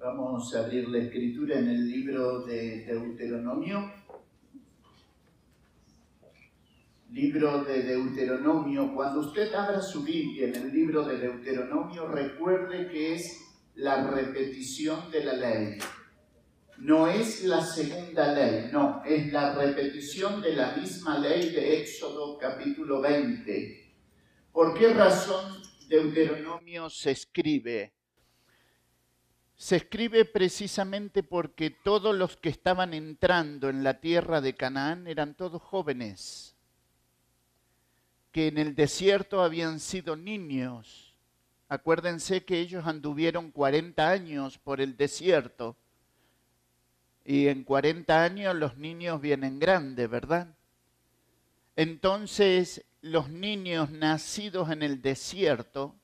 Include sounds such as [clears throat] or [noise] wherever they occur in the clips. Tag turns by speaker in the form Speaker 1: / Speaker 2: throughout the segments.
Speaker 1: Vamos a abrir la escritura en el libro de Deuteronomio. Libro de Deuteronomio. Cuando usted abra su Biblia en el libro de Deuteronomio, recuerde que es la repetición de la ley. No es la segunda ley, no, es la repetición de la misma ley de Éxodo capítulo 20 ¿Por qué razón Deuteronomio se escribe? Se escribe precisamente porque todos los que estaban entrando en la tierra de Canaán eran todos jóvenes, que en el desierto habían sido niños. Acuérdense que ellos anduvieron 40 años por el desierto y en 40 años los niños vienen grandes, ¿verdad? Entonces los niños nacidos en el desierto,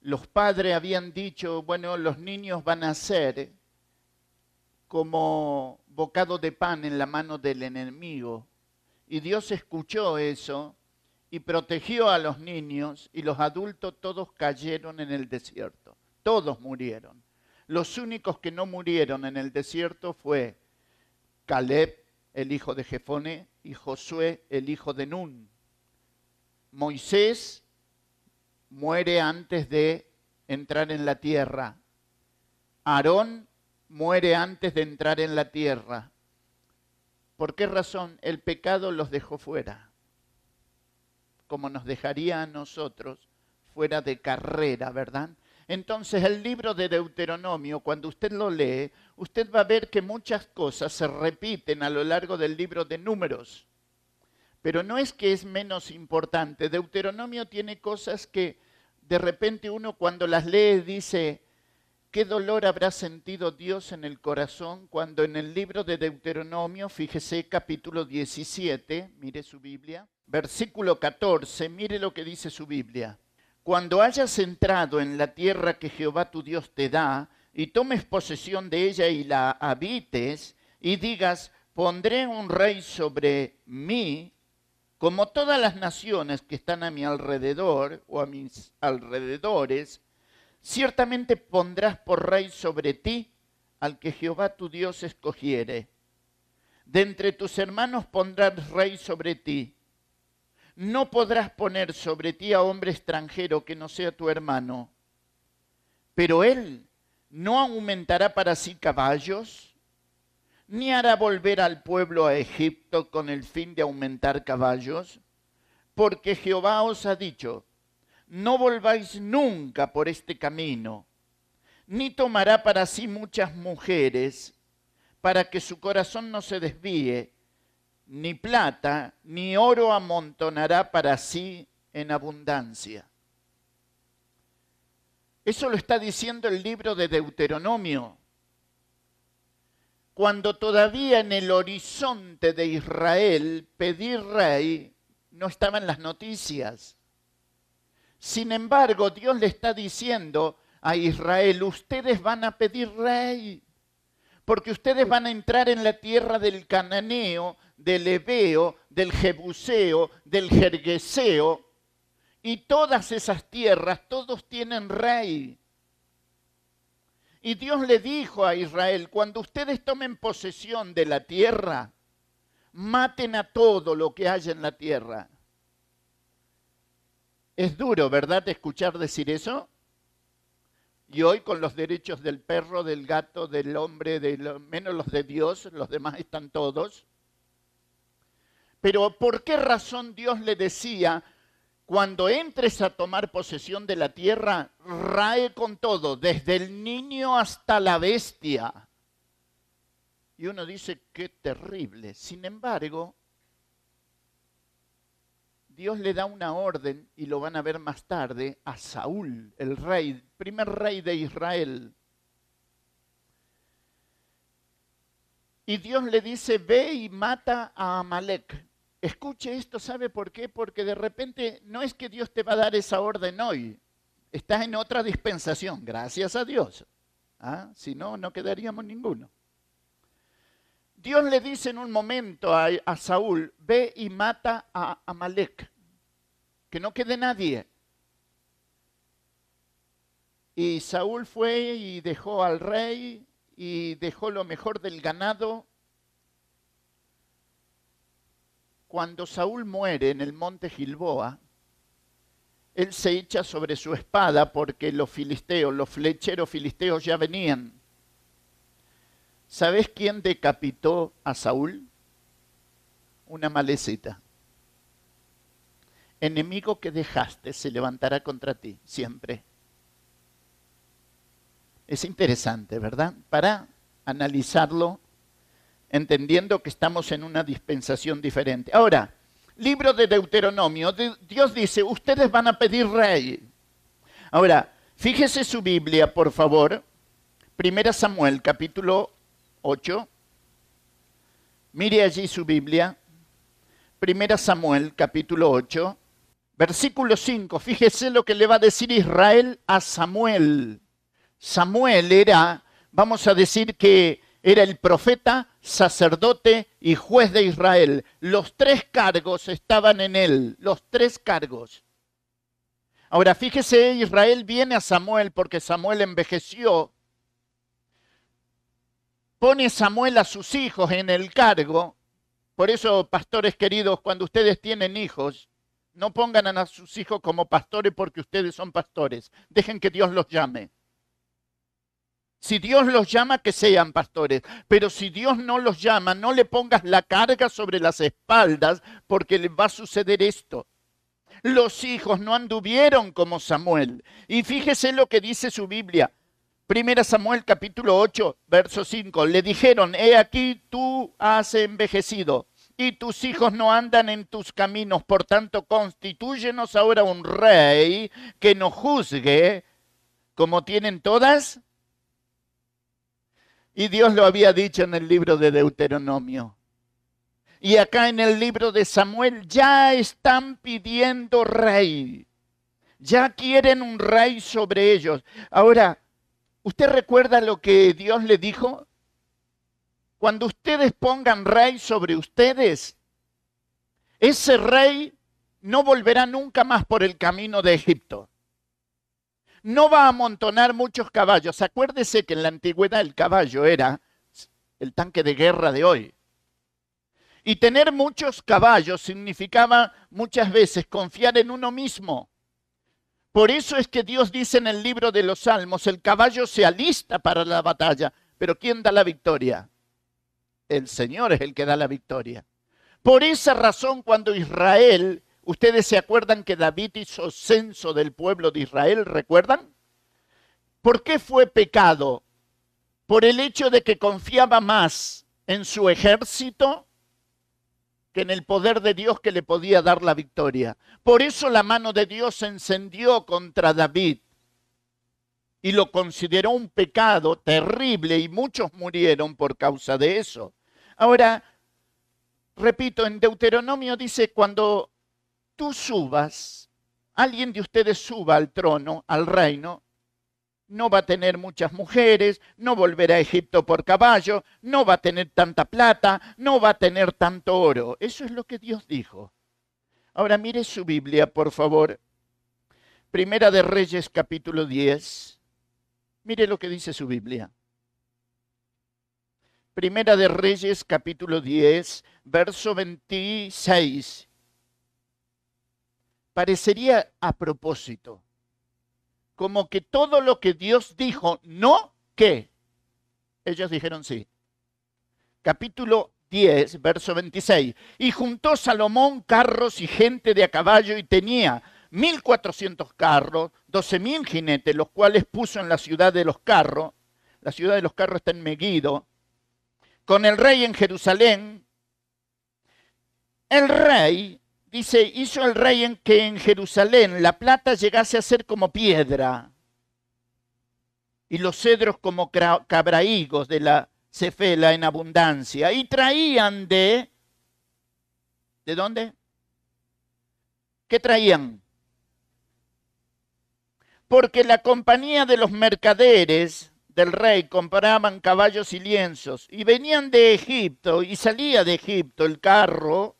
Speaker 1: los padres habían dicho, bueno, los niños van a ser como bocado de pan en la mano del enemigo. Y Dios escuchó eso y protegió a los niños y los adultos todos cayeron en el desierto. Todos murieron. Los únicos que no murieron en el desierto fue Caleb, el hijo de Jefone, y Josué, el hijo de Nun. Moisés muere antes de entrar en la tierra. Aarón muere antes de entrar en la tierra. ¿Por qué razón? El pecado los dejó fuera, como nos dejaría a nosotros fuera de carrera, ¿verdad? Entonces el libro de Deuteronomio, cuando usted lo lee, usted va a ver que muchas cosas se repiten a lo largo del libro de números. Pero no es que es menos importante. Deuteronomio tiene cosas que de repente uno cuando las lee dice, ¿qué dolor habrá sentido Dios en el corazón cuando en el libro de Deuteronomio, fíjese capítulo 17, mire su Biblia, versículo 14, mire lo que dice su Biblia. Cuando hayas entrado en la tierra que Jehová tu Dios te da, y tomes posesión de ella y la habites, y digas, pondré un rey sobre mí, como todas las naciones que están a mi alrededor o a mis alrededores, ciertamente pondrás por rey sobre ti al que Jehová tu Dios escogiere. De entre tus hermanos pondrás rey sobre ti. No podrás poner sobre ti a hombre extranjero que no sea tu hermano. Pero él no aumentará para sí caballos, ni hará volver al pueblo a Egipto con el fin de aumentar caballos, porque Jehová os ha dicho, no volváis nunca por este camino, ni tomará para sí muchas mujeres, para que su corazón no se desvíe, ni plata, ni oro amontonará para sí en abundancia. Eso lo está diciendo el libro de Deuteronomio cuando todavía en el horizonte de Israel pedir rey no estaba en las noticias. Sin embargo, Dios le está diciendo a Israel, ustedes van a pedir rey, porque ustedes van a entrar en la tierra del cananeo, del ebeo, del jebuseo, del jergueseo, y todas esas tierras, todos tienen rey. Y Dios le dijo a Israel, cuando ustedes tomen posesión de la tierra, maten a todo lo que haya en la tierra. Es duro, ¿verdad?, escuchar decir eso. Y hoy con los derechos del perro, del gato, del hombre, de menos los de Dios, los demás están todos. Pero ¿por qué razón Dios le decía, cuando entres a tomar posesión de la tierra, rae con todo, desde el niño hasta la bestia. Y uno dice, qué terrible. Sin embargo, Dios le da una orden, y lo van a ver más tarde, a Saúl, el rey, primer rey de Israel. Y Dios le dice, ve y mata a Amalek. Escuche esto, ¿sabe por qué? Porque de repente no es que Dios te va a dar esa orden hoy. Estás en otra dispensación, gracias a Dios. ¿Ah? Si no, no quedaríamos ninguno. Dios le dice en un momento a, a Saúl, ve y mata a Amalek, que no quede nadie. Y Saúl fue y dejó al rey y dejó lo mejor del ganado. Cuando Saúl muere en el monte Gilboa, él se echa sobre su espada porque los filisteos, los flecheros filisteos ya venían. ¿Sabes quién decapitó a Saúl? Una malecita. Enemigo que dejaste se levantará contra ti siempre. Es interesante, ¿verdad? Para analizarlo, entendiendo que estamos en una dispensación diferente. Ahora, libro de Deuteronomio, Dios dice, ustedes van a pedir rey. Ahora, fíjese su Biblia, por favor. Primera Samuel, capítulo 8. Mire allí su Biblia. Primera Samuel, capítulo 8. Versículo 5. Fíjese lo que le va a decir Israel a Samuel. Samuel era, vamos a decir que era el profeta, sacerdote y juez de Israel. Los tres cargos estaban en él, los tres cargos. Ahora fíjese, Israel viene a Samuel porque Samuel envejeció. Pone Samuel a sus hijos en el cargo. Por eso, pastores queridos, cuando ustedes tienen hijos, no pongan a sus hijos como pastores porque ustedes son pastores. Dejen que Dios los llame. Si Dios los llama, que sean pastores. Pero si Dios no los llama, no le pongas la carga sobre las espaldas porque le va a suceder esto. Los hijos no anduvieron como Samuel. Y fíjese lo que dice su Biblia. Primera Samuel capítulo 8, verso 5. Le dijeron, he aquí tú has envejecido y tus hijos no andan en tus caminos. Por tanto, constitúyenos ahora un rey que nos juzgue como tienen todas y Dios lo había dicho en el libro de Deuteronomio. Y acá en el libro de Samuel ya están pidiendo rey. Ya quieren un rey sobre ellos. Ahora, ¿usted recuerda lo que Dios le dijo? Cuando ustedes pongan rey sobre ustedes, ese rey no volverá nunca más por el camino de Egipto no va a amontonar muchos caballos. Acuérdese que en la antigüedad el caballo era el tanque de guerra de hoy. Y tener muchos caballos significaba muchas veces confiar en uno mismo. Por eso es que Dios dice en el libro de los Salmos, el caballo se alista para la batalla, pero ¿quién da la victoria? El Señor es el que da la victoria. Por esa razón, cuando Israel Ustedes se acuerdan que David hizo censo del pueblo de Israel, ¿recuerdan? ¿Por qué fue pecado? Por el hecho de que confiaba más en su ejército que en el poder de Dios que le podía dar la victoria. Por eso la mano de Dios se encendió contra David y lo consideró un pecado terrible y muchos murieron por causa de eso. Ahora, repito, en Deuteronomio dice, cuando tú subas, alguien de ustedes suba al trono, al reino, no va a tener muchas mujeres, no volverá a Egipto por caballo, no va a tener tanta plata, no va a tener tanto oro. Eso es lo que Dios dijo. Ahora mire su Biblia, por favor. Primera de Reyes capítulo 10. Mire lo que dice su Biblia. Primera de Reyes capítulo 10, verso 26 parecería a propósito. Como que todo lo que Dios dijo no, ¿qué? Ellos dijeron sí. Capítulo 10, verso 26. Y juntó Salomón carros y gente de a caballo y tenía 1400 carros, 12000 jinetes, los cuales puso en la ciudad de los carros. La ciudad de los carros está en Megiddo. Con el rey en Jerusalén. El rey dice, hizo el rey en que en Jerusalén la plata llegase a ser como piedra y los cedros como cabraigos de la cefela en abundancia. Y traían de... ¿De dónde? ¿Qué traían? Porque la compañía de los mercaderes del rey compraban caballos y lienzos y venían de Egipto y salía de Egipto el carro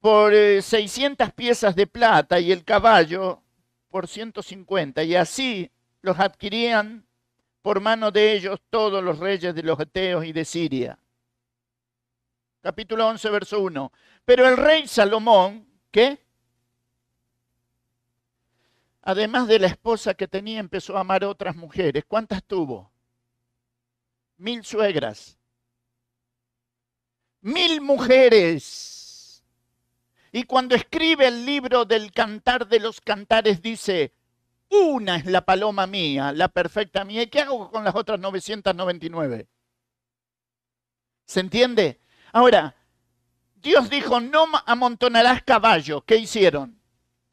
Speaker 1: por 600 eh, piezas de plata y el caballo por 150. Y así los adquirían por mano de ellos todos los reyes de los Eteos y de Siria. Capítulo 11, verso 1. Pero el rey Salomón, ¿qué? Además de la esposa que tenía, empezó a amar otras mujeres. ¿Cuántas tuvo? Mil suegras. Mil mujeres. Y cuando escribe el libro del cantar de los cantares, dice, una es la paloma mía, la perfecta mía. ¿Y qué hago con las otras 999? ¿Se entiende? Ahora, Dios dijo, no amontonarás caballo. ¿Qué hicieron?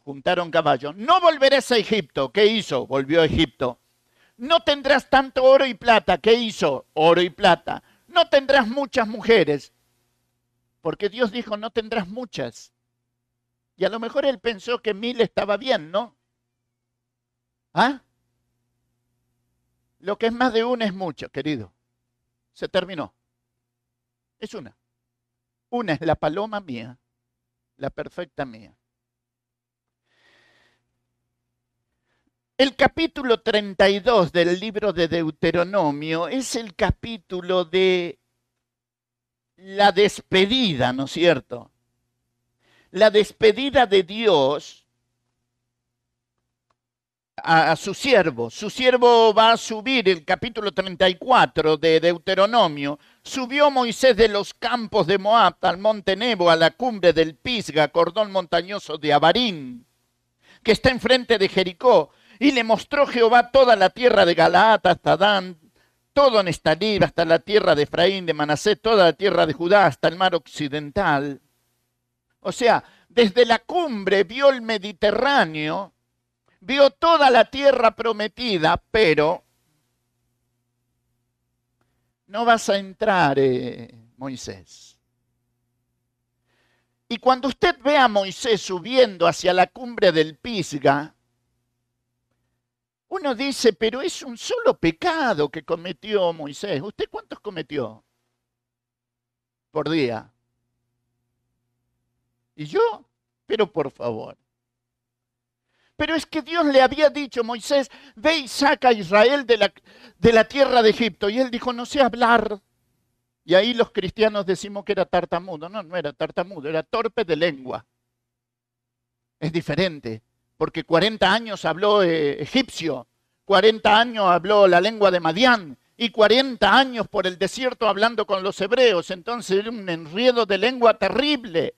Speaker 1: Juntaron caballo. No volverás a Egipto. ¿Qué hizo? Volvió a Egipto. No tendrás tanto oro y plata. ¿Qué hizo? Oro y plata. No tendrás muchas mujeres. Porque Dios dijo, no tendrás muchas. Y a lo mejor él pensó que mil estaba bien, ¿no? ¿Ah? Lo que es más de una es mucho, querido. Se terminó. Es una. Una es la paloma mía, la perfecta mía. El capítulo 32 del libro de Deuteronomio es el capítulo de la despedida, ¿no es cierto? La despedida de Dios a, su siervo. Su siervo va a subir, el capítulo 34 de Deuteronomio. Subió Moisés de los campos de Moab al monte Nebo, a la cumbre del Pisga, cordón montañoso de Abarín, que está enfrente de Jericó. Y le mostró Jehová toda la tierra de Galaat hasta Dan, todo Nestalib, hasta la tierra de Efraín, de Manasés, toda la tierra de Judá, hasta el mar occidental. O sea, desde la cumbre vio el Mediterráneo, vio toda la tierra prometida, pero no vas a entrar, eh, Moisés. Y cuando usted ve a Moisés subiendo hacia la cumbre del Pisga, uno dice, pero es un solo pecado que cometió Moisés. ¿Usted cuántos cometió por día? ¿Y yo? Pero por favor. Pero es que Dios le había dicho, Moisés, ve y saca a Israel de la, de la tierra de Egipto. Y él dijo, no sé hablar. Y ahí los cristianos decimos que era tartamudo. No, no era tartamudo, era torpe de lengua. Es diferente, porque 40 años habló eh, egipcio, 40 años habló la lengua de Madián y 40 años por el desierto hablando con los hebreos. Entonces era un enredo de lengua terrible.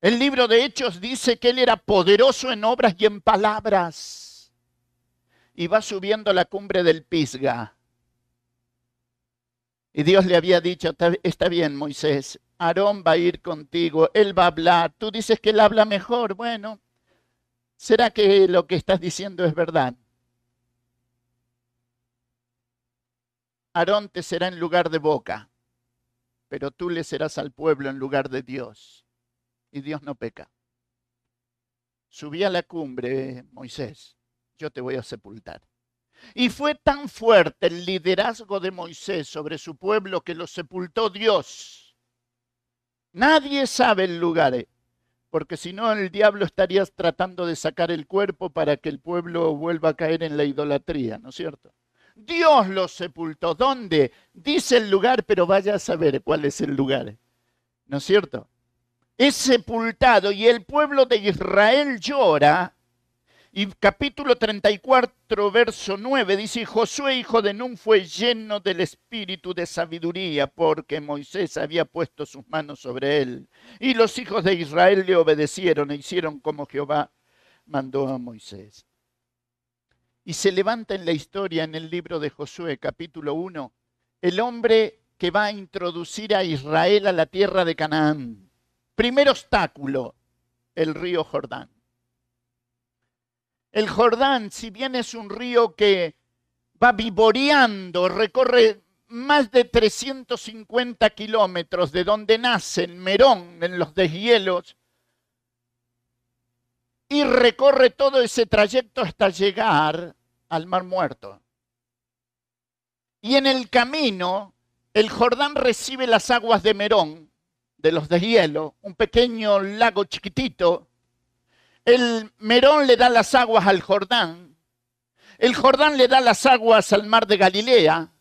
Speaker 1: El libro de Hechos dice que él era poderoso en obras y en palabras. Y va subiendo la cumbre del Pisga. Y Dios le había dicho, está bien Moisés, Aarón va a ir contigo, él va a hablar. Tú dices que él habla mejor. Bueno, ¿será que lo que estás diciendo es verdad? Aarón te será en lugar de boca, pero tú le serás al pueblo en lugar de Dios y Dios no peca. Subí a la cumbre, Moisés, yo te voy a sepultar. Y fue tan fuerte el liderazgo de Moisés sobre su pueblo que lo sepultó Dios. Nadie sabe el lugar, eh, porque si no el diablo estaría tratando de sacar el cuerpo para que el pueblo vuelva a caer en la idolatría, ¿no es cierto? Dios lo sepultó. ¿Dónde? Dice el lugar, pero vaya a saber cuál es el lugar. ¿No es cierto? Es sepultado y el pueblo de Israel llora. Y capítulo 34, verso 9 dice, Josué, hijo de Nun, fue lleno del espíritu de sabiduría porque Moisés había puesto sus manos sobre él. Y los hijos de Israel le obedecieron e hicieron como Jehová mandó a Moisés. Y se levanta en la historia en el libro de Josué, capítulo 1, el hombre que va a introducir a Israel a la tierra de Canaán Primer obstáculo, el río Jordán. El Jordán, si bien es un río que va vivoreando, recorre más de 350 kilómetros de donde nace el Merón en los deshielos y recorre todo ese trayecto hasta llegar al Mar Muerto. Y en el camino, el Jordán recibe las aguas de Merón de los de hielo, un pequeño lago chiquitito. El Merón le da las aguas al Jordán El Jordán le da las aguas al mar de Galilea.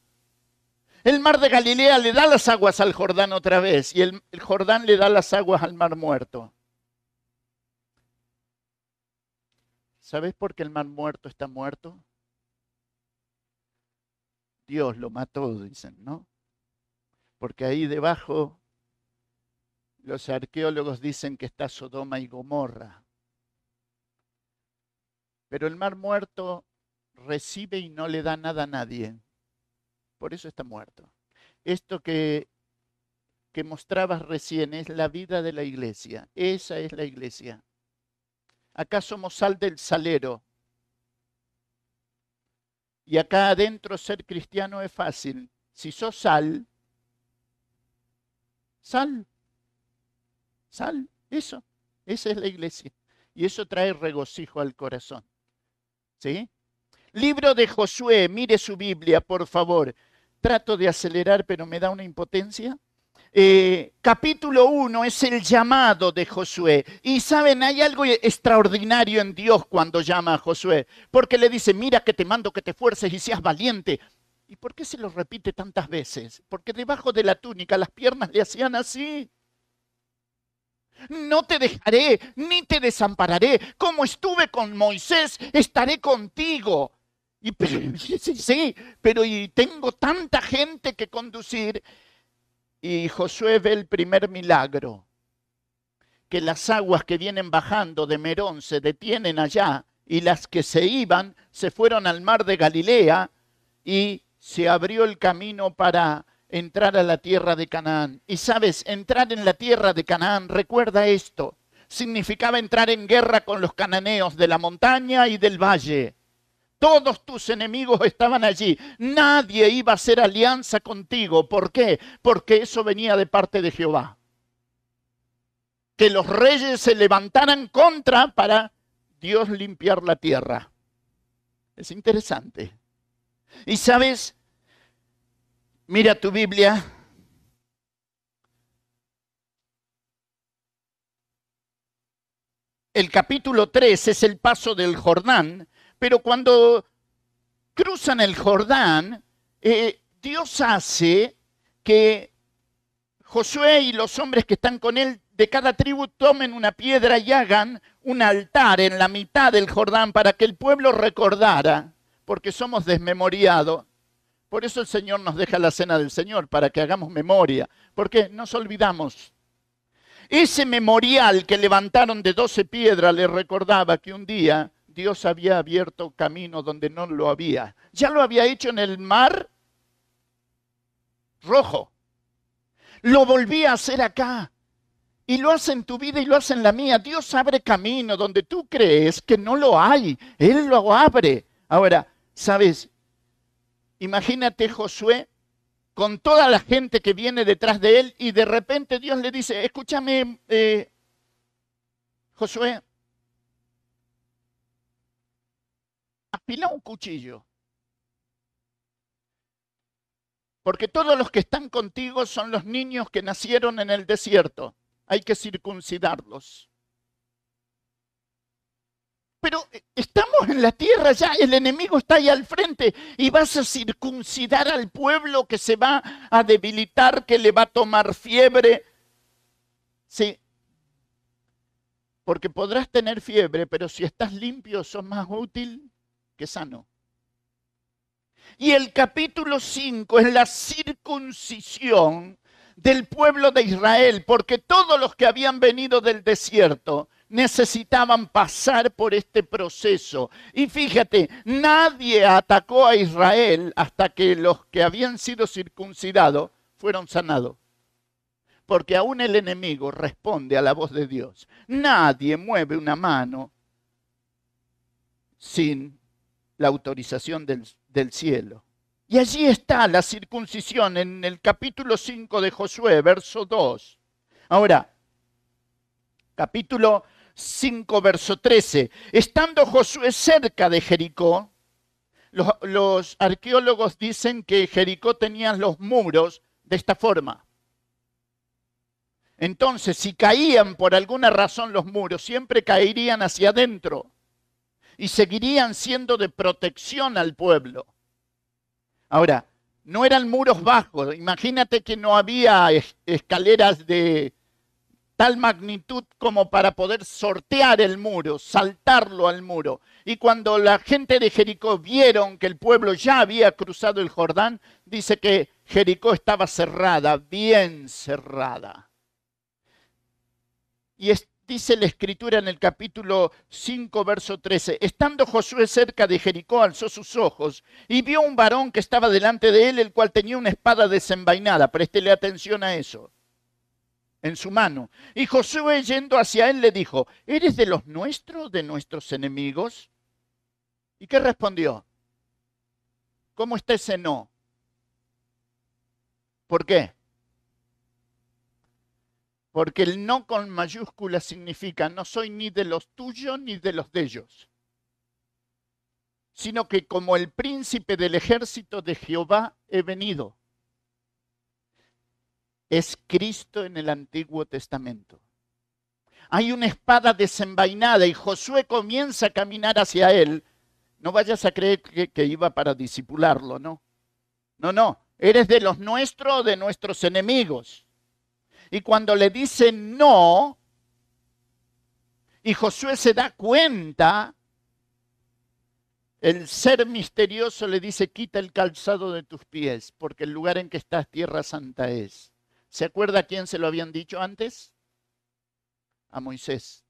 Speaker 1: El mar de Galilea le da las aguas al Jordán otra vez y el, el Jordán le da las aguas al mar muerto. ¿Sabes por qué el mar muerto está muerto? Dios lo mató, dicen, ¿no? Porque ahí debajo los arqueólogos dicen que está Sodoma y Gomorra. Pero el mar muerto recibe y no le da nada a nadie. Por eso está muerto. Esto que, que mostrabas recién es la vida de la iglesia. Esa es la iglesia. Acá somos sal del salero. Y acá adentro ser cristiano es fácil. Si sos sal, sal, sal, eso, esa es la iglesia. Y eso trae regocijo al corazón. ¿Sí? Libro de Josué, mire su Biblia, por favor. Trato de acelerar, pero me da una impotencia. Eh, capítulo 1 es el llamado de Josué. Y saben, hay algo extraordinario en Dios cuando llama a Josué, porque le dice, mira que te mando que te fuerces y seas valiente. ¿Y por qué se lo repite tantas veces? Porque debajo de la túnica las piernas le hacían así. No te dejaré, ni te desampararé. Como estuve con Moisés, estaré contigo. Y, [laughs] sí, sí, pero y tengo tanta gente que conducir y Josué ve el primer milagro, que las aguas que vienen bajando de Merón se detienen allá y las que se iban se fueron al mar de Galilea y se abrió el camino para entrar a la tierra de Canaán. Y sabes, entrar en la tierra de Canaán, recuerda esto, significaba entrar en guerra con los cananeos de la montaña y del valle. Todos tus enemigos estaban allí. Nadie iba a hacer alianza contigo. ¿Por qué? Porque eso venía de parte de Jehová. Que los reyes se levantaran contra para Dios limpiar la tierra. Es interesante. Y sabes, mira tu Biblia. El capítulo 3 es el paso del Jordán pero cuando cruzan el Jordán, eh, Dios hace que Josué y los hombres que están con él de cada tribu tomen una piedra y hagan un altar en la mitad del Jordán para que el pueblo recordara, porque somos desmemoriados. Por eso el Señor nos deja la cena del Señor, para que hagamos memoria, porque nos olvidamos. Ese memorial que levantaron de doce piedras le recordaba que un día Dios había abierto camino donde no lo había. Ya lo había hecho en el mar rojo. Lo volví a hacer acá. Y lo hace en tu vida y lo hace en la mía. Dios abre camino donde tú crees que no lo hay. Él lo abre. Ahora, ¿sabes? Imagínate Josué con toda la gente que viene detrás de él y de repente Dios le dice, escúchame, eh, Josué, afila un cuchillo. Porque todos los que están contigo son los niños que nacieron en el desierto. Hay que circuncidarlos. Pero eh, estamos en la tierra ya, el enemigo está ahí al frente y vas a circuncidar al pueblo que se va a debilitar, que le va a tomar fiebre. Sí, porque podrás tener fiebre, pero si estás limpio, sos más útil que sano. Y el capítulo 5 es la circuncisión del pueblo de Israel, porque todos los que habían venido del desierto necesitaban pasar por este proceso. Y fíjate, nadie atacó a Israel hasta que los que habían sido circuncidados fueron sanados. Porque aún el enemigo responde a la voz de Dios. Nadie mueve una mano sin la autorización del, cielo. Y allí está la circuncisión en el capítulo 5 de Josué, verso 2. Ahora, capítulo 5, verso 13. Estando Josué cerca de Jericó, los, arqueólogos dicen que Jericó tenía los muros de esta forma. Entonces, si caían por alguna razón los muros, siempre caerían hacia adentro. y seguirían siendo de protección al pueblo. Ahora, no eran muros bajos. Imagínate que no había escaleras de tal magnitud como para poder sortear el muro, saltarlo al muro. Y cuando la gente de Jericó vieron que el pueblo ya había cruzado el Jordán, dice que Jericó estaba cerrada, bien cerrada. Y dice la escritura en el capítulo 5, verso 13, estando Josué cerca de Jericó, alzó sus ojos y vio un varón que estaba delante de él, el cual tenía una espada desenvainada. Préstele atención a eso. En su mano. Y Josué yendo hacia él le dijo, ¿eres de los nuestros, de nuestros enemigos? ¿Y qué respondió? ¿Cómo está ese no? ¿Por qué? Porque el no con mayúscula significa no soy ni de los tuyos ni de los de ellos, sino que como el príncipe del ejército de Jehová he venido. Es Cristo en el Antiguo Testamento. Hay una espada desenvainada y Josué comienza a caminar hacia él. No vayas a creer que, iba para disipularlo, ¿no? No, no. Eres de los nuestros o de nuestros enemigos. Y cuando le dice no, y Josué se da cuenta, el ser misterioso le dice, quita el calzado de tus pies, porque el lugar en que estás tierra santa es. ¿Se acuerda a quién se lo habían dicho antes? A Moisés.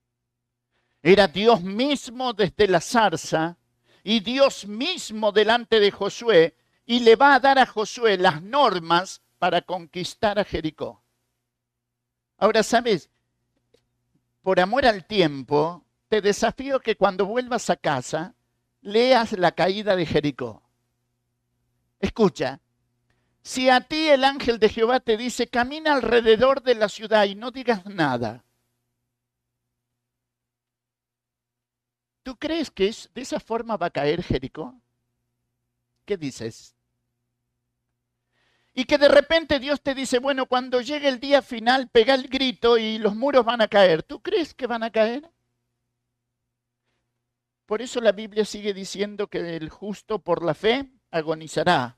Speaker 1: Era Dios mismo desde la zarza y Dios mismo delante de Josué y le va a dar a Josué las normas para conquistar a Jericó. Ahora, ¿sabes? Por amor al tiempo, te desafío que cuando vuelvas a casa, leas la caída de Jericó. Escucha, si a ti el ángel de Jehová te dice, camina alrededor de la ciudad y no digas nada, ¿tú crees que de esa forma va a caer Jericó? ¿Qué dices? y que de repente Dios te dice, bueno, cuando llegue el día final, pega el grito y los muros van a caer. ¿Tú crees que van a caer? Por eso la Biblia sigue diciendo que el justo por la fe agonizará,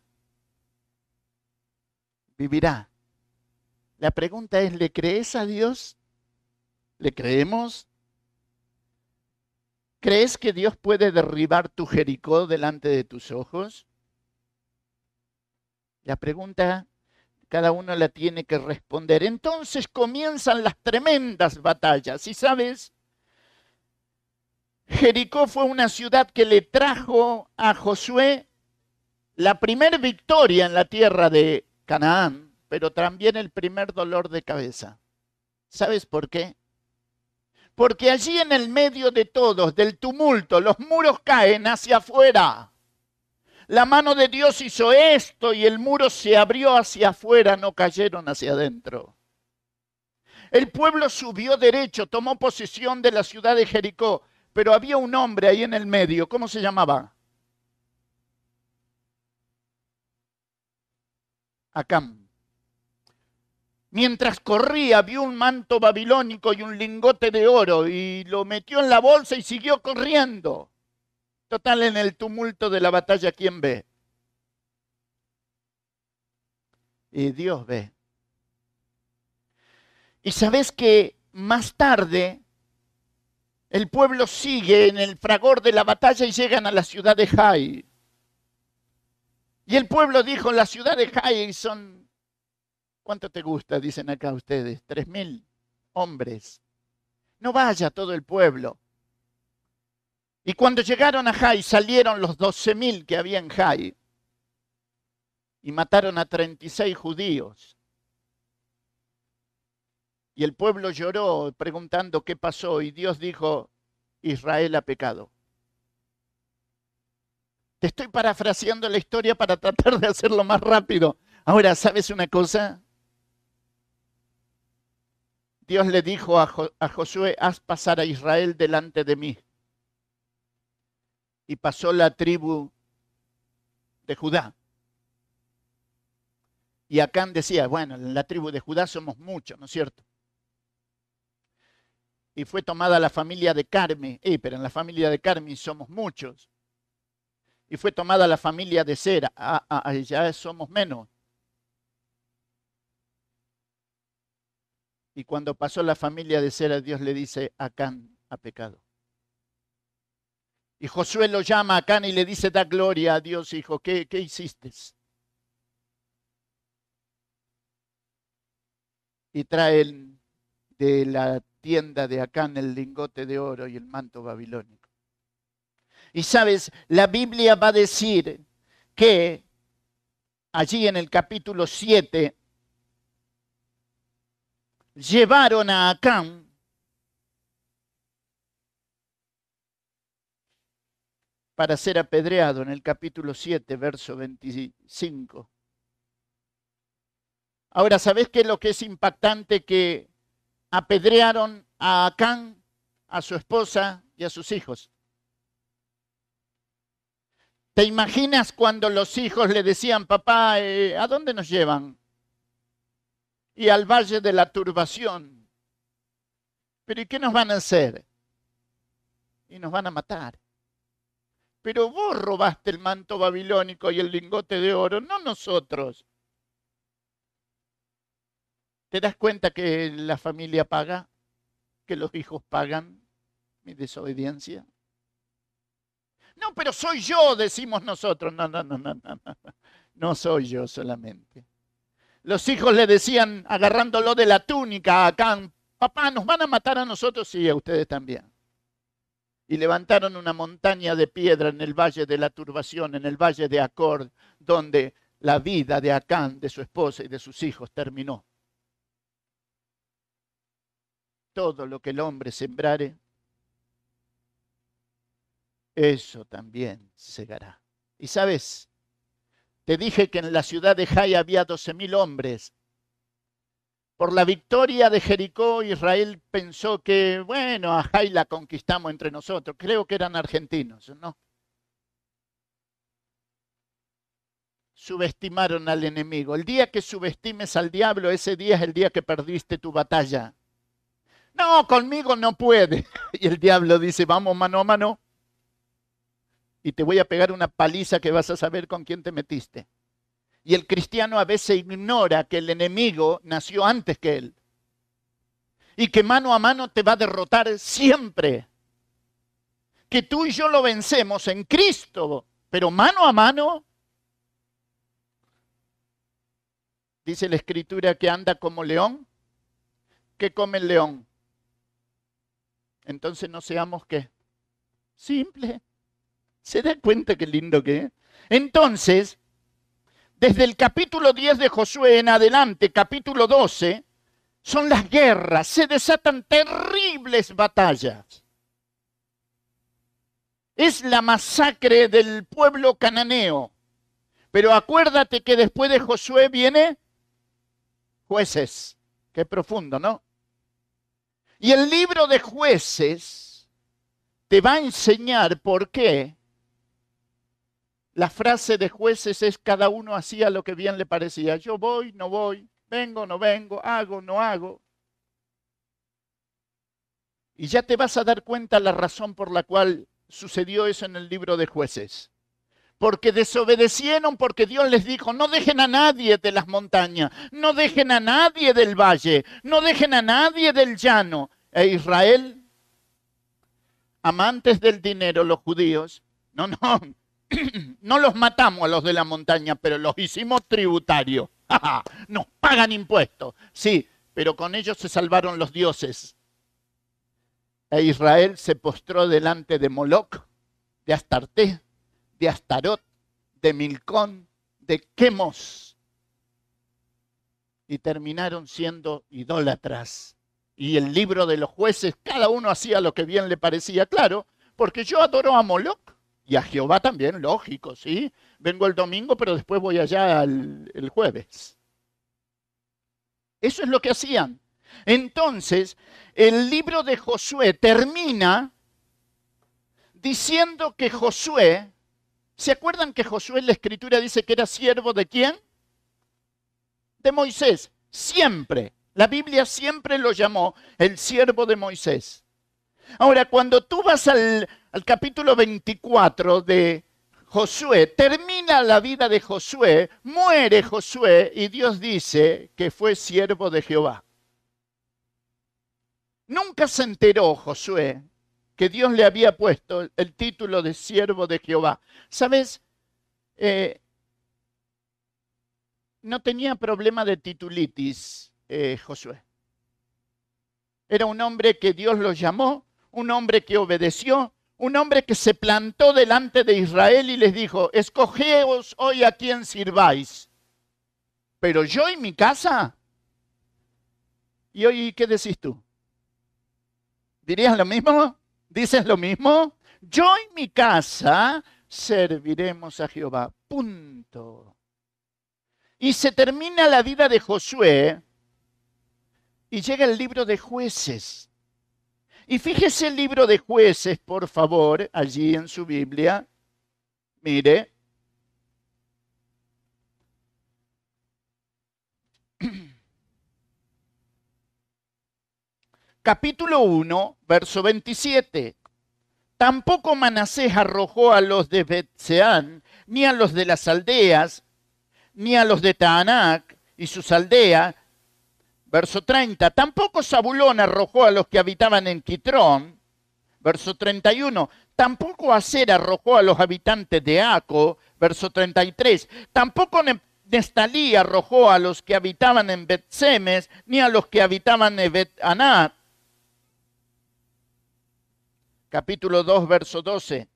Speaker 1: vivirá. La pregunta es, ¿le crees a Dios? ¿Le creemos? ¿Crees que Dios puede derribar tu Jericó delante de tus ojos? La pregunta cada uno la tiene que responder. Entonces comienzan las tremendas batallas. Y sabes, Jericó fue una ciudad que le trajo a Josué la primera victoria en la tierra de Canaán, pero también el primer dolor de cabeza. ¿Sabes por qué? Porque allí en el medio de todos, del tumulto, los muros caen hacia afuera. La mano de Dios hizo esto y el muro se abrió hacia afuera, no cayeron hacia adentro. El pueblo subió derecho, tomó posesión de la ciudad de Jericó, pero había un hombre ahí en el medio. ¿Cómo se llamaba? Mientras corría, vio un manto babilónico y un lingote de oro y lo metió en la bolsa y siguió corriendo. Total, en el tumulto de la batalla, ¿quién ve? Y Dios ve. Y sabes que más tarde el pueblo sigue en el fragor de la batalla y llegan a la ciudad de Jai. Y el pueblo dijo, la ciudad de Jai son, ¿cuánto te gusta? Dicen acá ustedes, tres mil hombres. No vaya todo el pueblo. Y cuando llegaron a Jai, salieron los doce mil que había en Jai y mataron a 36 judíos. Y el pueblo lloró preguntando qué pasó y Dios dijo, Israel ha pecado. Te estoy parafraseando la historia para tratar de hacerlo más rápido. Ahora, ¿sabes una cosa? Dios le dijo a, Josué, haz pasar a Israel delante de mí y pasó la tribu de Judá. Y Acán decía, bueno, en la tribu de Judá somos muchos, ¿no es cierto? y fue tomada la familia de Carmi. Eh, pero en la familia de Carmi somos muchos. Y fue tomada la familia de Sera. Ah, ah, ya somos menos. Y cuando pasó la familia de Sera, Dios le dice, Acán ha pecado. Y Josué lo llama a Acán y le dice, da gloria a Dios, hijo, ¿qué, qué hiciste? Y trae de la tienda de Acán el lingote de oro y el manto babilónico. Y sabes, la Biblia va a decir que allí en el capítulo 7 llevaron a Acán para ser apedreado en el capítulo 7, verso 25. Ahora, ¿sabes qué es lo que es impactante? Que apedrearon a Acán, a su esposa y a sus hijos. ¿Te imaginas cuando los hijos le decían, papá, eh, ¿a dónde nos llevan? Y al valle de la turbación. ¿Pero y qué nos van a hacer? Y nos van a matar. Pero vos robaste el manto babilónico y el lingote de oro, no nosotros. ¿Te das cuenta que la familia paga? ¿Que los hijos pagan mi desobediencia? No, pero soy yo, decimos nosotros. No, no, no, no, no, no. Soy yo solamente. Los hijos le decían, agarrándolo de la túnica a Acán, papá, ¿nos van a matar a nosotros? Sí, a ustedes también. Y levantaron una montaña de piedra en el valle de la turbación, en el valle de Acor, donde la vida de Acán, de su esposa y de sus hijos terminó. todo lo que el hombre sembrare, eso también segará. Y sabes, te dije que en la ciudad de Jai había doce mil hombres. Por la victoria de Jericó, Israel pensó que, bueno, a Jai la conquistamos entre nosotros. Creo que eran argentinos, ¿no? Subestimaron al enemigo. El día que subestimes al diablo, ese día es el día que perdiste tu batalla. No, conmigo no puede. [laughs] Y el diablo dice, vamos mano a mano. Y te voy a pegar una paliza que vas a saber con quién te metiste. Y el cristiano a veces ignora que el enemigo nació antes que él. Y que mano a mano te va a derrotar siempre. Que tú y yo lo vencemos en Cristo. Pero mano a mano, dice la escritura que anda como león. ¿Qué come el león? entonces no seamos qué? Simple. ¿Se da cuenta qué lindo que es? Entonces, desde el capítulo 10 de Josué en adelante, capítulo 12, son las guerras, se desatan terribles batallas. Es la masacre del pueblo cananeo. Pero acuérdate que después de Josué viene jueces. Qué profundo, ¿no? Y el libro de jueces te va a enseñar por qué la frase de jueces es cada uno hacía lo que bien le parecía. Yo voy, no voy, vengo, no vengo, hago, no hago. Y ya te vas a dar cuenta la razón por la cual sucedió eso en el libro de jueces. Porque desobedecieron, porque Dios les dijo, no dejen a nadie de las montañas, no dejen a nadie del valle, no dejen a nadie del llano. E Israel, amantes del dinero, los judíos, no, no, [clears throat] no los matamos a los de la montaña, pero los hicimos tributarios. [laughs] Nos pagan impuestos, sí, pero con ellos se salvaron los dioses. E Israel se postró delante de Moloch, de Astarte, de Astarot, de Milcón, de Quemos. Y terminaron siendo idólatras y el libro de los jueces, cada uno hacía lo que bien le parecía, claro, porque yo adoro a Moloch y a Jehová también, lógico, ¿sí? Vengo el domingo, pero después voy allá el jueves. Eso es lo que hacían. Entonces, el libro de Josué termina diciendo que Josué, ¿se acuerdan que Josué en la escritura dice que era siervo de quién? De Moisés, siempre. La Biblia siempre lo llamó el siervo de Moisés. Ahora, cuando tú vas al, capítulo 24 de Josué, termina la vida de Josué, muere Josué y Dios dice que fue siervo de Jehová. Nunca se enteró Josué que Dios le había puesto el título de siervo de Jehová. ¿Sabes? Eh, no tenía problema de titulitis eh, Josué. Era un hombre que Dios lo llamó, un hombre que obedeció, un hombre que se plantó delante de Israel y les dijo, escogeos hoy a quien sirváis. Pero yo y mi casa. ¿Y hoy qué decís tú? ¿Dirías lo mismo? ¿Dices lo mismo? Yo y mi casa serviremos a Jehová. Punto. Y se termina la vida de Josué y llega el libro de jueces. Y fíjese el libro de jueces, por favor, allí en su Biblia. Mire. [clears throat] Capítulo 1, verso 27. Tampoco Manasés arrojó a los de Betseán, ni a los de las aldeas, ni a los de Taanac y sus aldeas, Verso 30. Tampoco Zabulón arrojó a los que habitaban en Quitrón. Verso 31. Tampoco Aser arrojó a los habitantes de Aco. Verso 33. Tampoco Nestalí arrojó a los que habitaban en Bet-Semes, ni a los que habitaban en Bet-Anat. Capítulo 2, verso 12.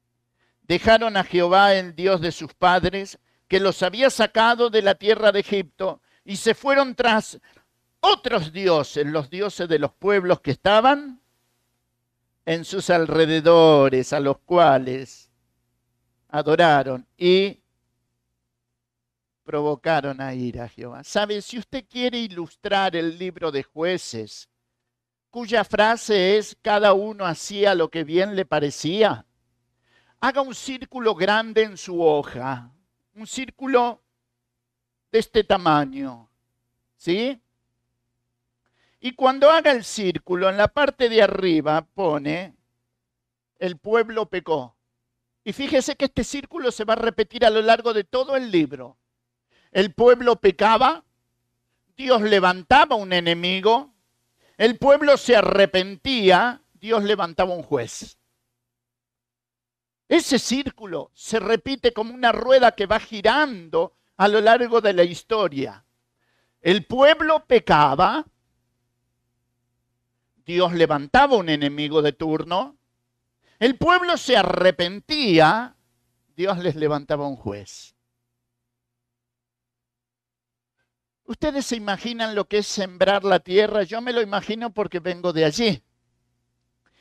Speaker 1: Dejaron a Jehová, el Dios de sus padres, que los había sacado de la tierra de Egipto, y se fueron tras otros dioses, los dioses de los pueblos que estaban en sus alrededores, a los cuales adoraron y provocaron a ir a Jehová. ¿Sabe? Si usted quiere ilustrar el libro de jueces, cuya frase es cada uno hacía lo que bien le parecía, haga un círculo grande en su hoja, un círculo de este tamaño, ¿sí? Y cuando haga el círculo, en la parte de arriba pone, el pueblo pecó. Y fíjese que este círculo se va a repetir a lo largo de todo el libro. El pueblo pecaba, Dios levantaba un enemigo, el pueblo se arrepentía, Dios levantaba un juez. Ese círculo se repite como una rueda que va girando a lo largo de la historia. El pueblo pecaba, Dios levantaba un enemigo de turno, el pueblo se arrepentía, Dios les levantaba un juez. ¿Ustedes se imaginan lo que es sembrar la tierra? Yo me lo imagino porque vengo de allí.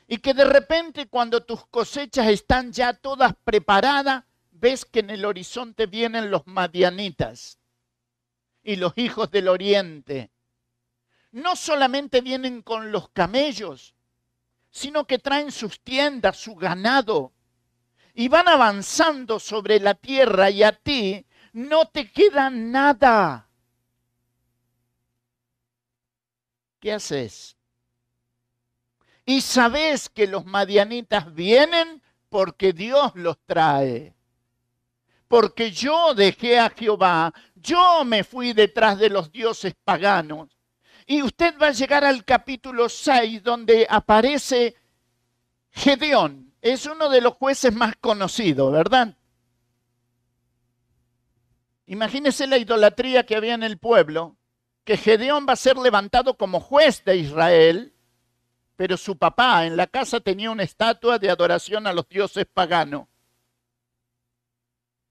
Speaker 1: Y que de repente cuando tus cosechas están ya todas preparadas, ves que en el horizonte vienen los madianitas y los hijos del oriente no solamente vienen con los camellos, sino que traen sus tiendas, su ganado, y van avanzando sobre la tierra y a ti no te queda nada. ¿Qué haces? Y sabes que los madianitas vienen porque Dios los trae. Porque yo dejé a Jehová, yo me fui detrás de los dioses paganos y usted va a llegar al capítulo 6 donde aparece Gedeón. Es uno de los jueces más conocidos, ¿verdad? Imagínese la idolatría que había en el pueblo, que Gedeón va a ser levantado como juez de Israel, pero su papá en la casa tenía una estatua de adoración a los dioses paganos.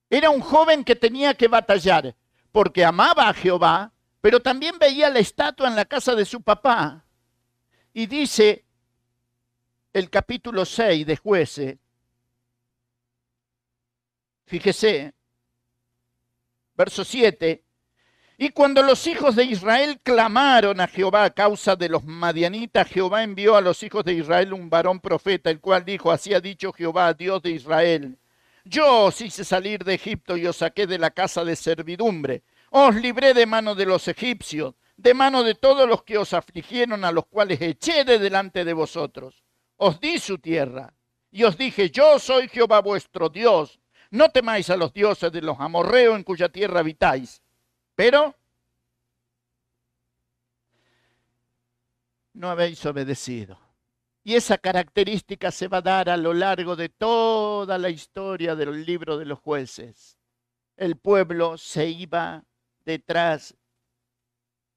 Speaker 1: Era un joven que tenía que batallar porque amaba a Jehová, pero también veía la estatua en la casa de su papá. Y dice el capítulo 6 de jueces, fíjese, verso 7, y cuando los hijos de Israel clamaron a Jehová a causa de los madianitas, Jehová envió a los hijos de Israel un varón profeta, el cual dijo, así ha dicho Jehová, Dios de Israel, yo os hice salir de Egipto y os saqué de la casa de servidumbre os libré de mano de los egipcios, de mano de todos los que os afligieron, a los cuales eché de delante de vosotros. os di su tierra. Y os dije, yo soy Jehová vuestro Dios. No temáis a los dioses de los amorreos en cuya tierra habitáis. Pero no habéis obedecido. Y esa característica se va a dar a lo largo de toda la historia del libro de los jueces. El pueblo se iba detrás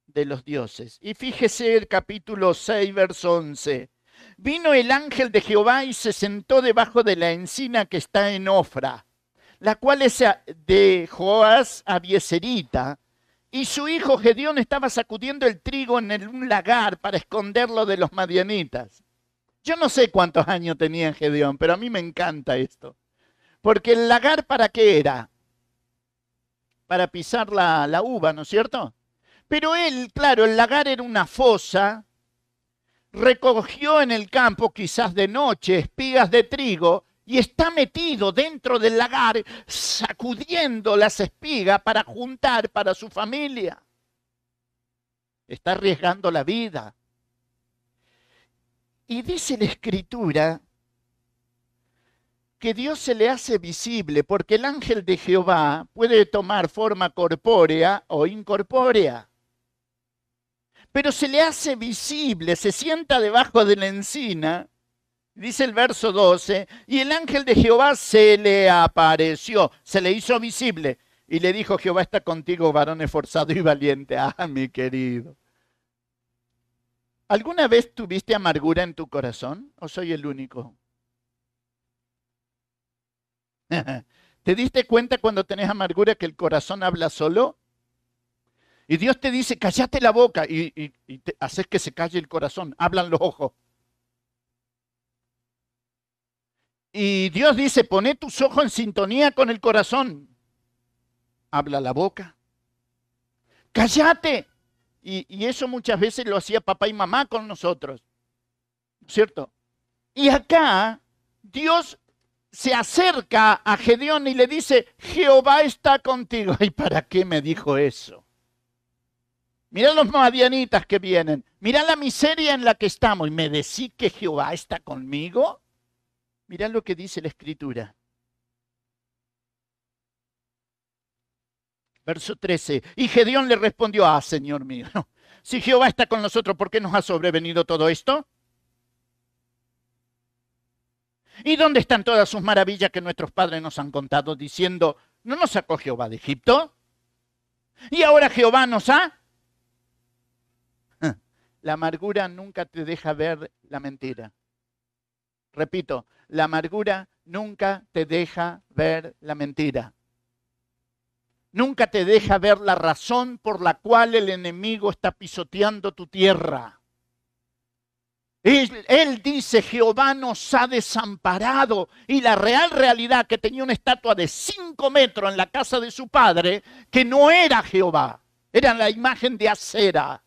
Speaker 1: de los dioses. Y fíjese el capítulo 6, verso 11. Vino el ángel de Jehová y se sentó debajo de la encina que está en Ofra, la cual es de Joás Abieserita, y su hijo Gedeón estaba sacudiendo el trigo en un lagar para esconderlo de los madianitas. Yo no sé cuántos años tenía Gedeón, pero a mí me encanta esto. Porque el lagar para qué era? Para pisar la, la uva, ¿no es cierto? Pero él, claro, el lagar era una fosa, recogió en el campo, quizás de noche, espigas de trigo, y está metido dentro del lagar sacudiendo las espigas para juntar para su familia. Está arriesgando la vida. Y dice la escritura que Dios se le hace visible porque el ángel de Jehová puede tomar forma corpórea o incorpórea. Pero se le hace visible, se sienta debajo de la encina Dice el verso 12, y el ángel de Jehová se le apareció, se le hizo visible y le dijo, Jehová está contigo, varón esforzado y valiente. [laughs] Ah, mi querido. ¿Alguna vez tuviste amargura en tu corazón o soy el único? [laughs] ¿Te diste cuenta cuando tenés amargura que el corazón habla solo? Y Dios te dice, callate la boca y, te, haces que se calle el corazón, hablan los ojos. Y Dios dice, pone tus ojos en sintonía con el corazón. Habla la boca. Cállate. Y, eso muchas veces lo hacía papá y mamá con nosotros. ¿Cierto? Y acá Dios se acerca a Gedeón y le dice, Jehová está contigo. [laughs] ¿Y para qué me dijo eso? Mira los madianitas que vienen. Mira la miseria en la que estamos. ¿Y me decís que Jehová está conmigo? Mirá lo que dice la escritura. Verso 13. Y Gedeón le respondió, ah, Señor mío, [laughs] si Jehová está con nosotros, ¿por qué nos ha sobrevenido todo esto? ¿Y dónde están todas sus maravillas que nuestros padres nos han contado diciendo, ¿no nos sacó Jehová de Egipto? ¿Y ahora Jehová nos ha? [laughs] La amargura nunca te deja ver la mentira. Repito, la amargura nunca te deja ver la mentira. Nunca te deja ver la razón por la cual el enemigo está pisoteando tu tierra. Él, dice, Jehová nos ha desamparado. Y la real realidad que tenía una estatua de cinco metros en la casa de su padre, que no era Jehová, era la imagen de acera